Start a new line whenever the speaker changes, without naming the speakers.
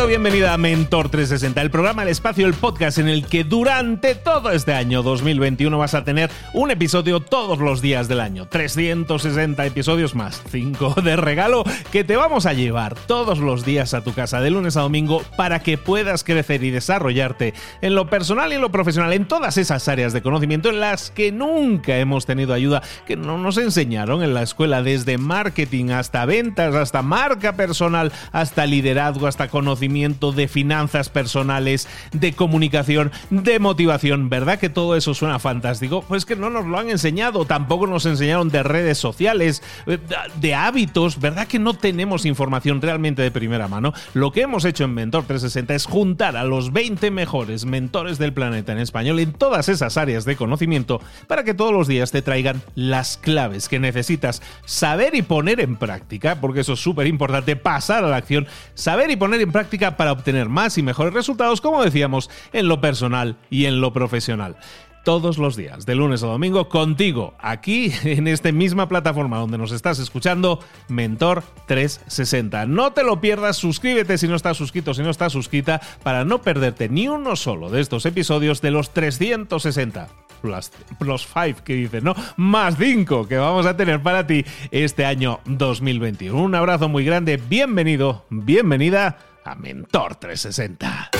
Bienvenido, bienvenida a Mentor 360, el programa, el espacio, el podcast en el que durante todo este año 2021 vas a tener un episodio todos los días del año. 360 episodios más 5 de regalo que te vamos a llevar todos los días a tu casa de lunes a domingo para que puedas crecer y desarrollarte en lo personal y en lo profesional, en todas esas áreas de conocimiento en las que nunca hemos tenido ayuda, que no nos enseñaron en la escuela, desde marketing hasta ventas, hasta marca personal, hasta liderazgo, hasta conocimiento de finanzas personales, de comunicación, de motivación. ¿Verdad que todo eso suena fantástico? Pues que no nos lo han enseñado, tampoco nos enseñaron de redes sociales, eh, de hábitos, ¿verdad que no tenemos información realmente de primera mano? Lo que hemos hecho en Mentor 360 es juntar a los 20 mejores mentores del planeta en español en todas esas áreas de conocimiento para que todos los días te traigan las claves que necesitas saber y poner en práctica, porque eso es súper importante, pasar a la acción, saber y poner en práctica para obtener más y mejores resultados, como decíamos, en lo personal y en lo profesional todos los días, de lunes a domingo, contigo, aquí en esta misma plataforma donde nos estás escuchando, Mentor 360. No te lo pierdas, suscríbete si no estás suscrito, si no estás suscrita, para no perderte ni uno solo de estos episodios de los 360 plus, plus 5 que dices, ¿no? Más 5 que vamos a tener para ti este año 2021. Un abrazo muy grande, bienvenido, bienvenida a Mentor360.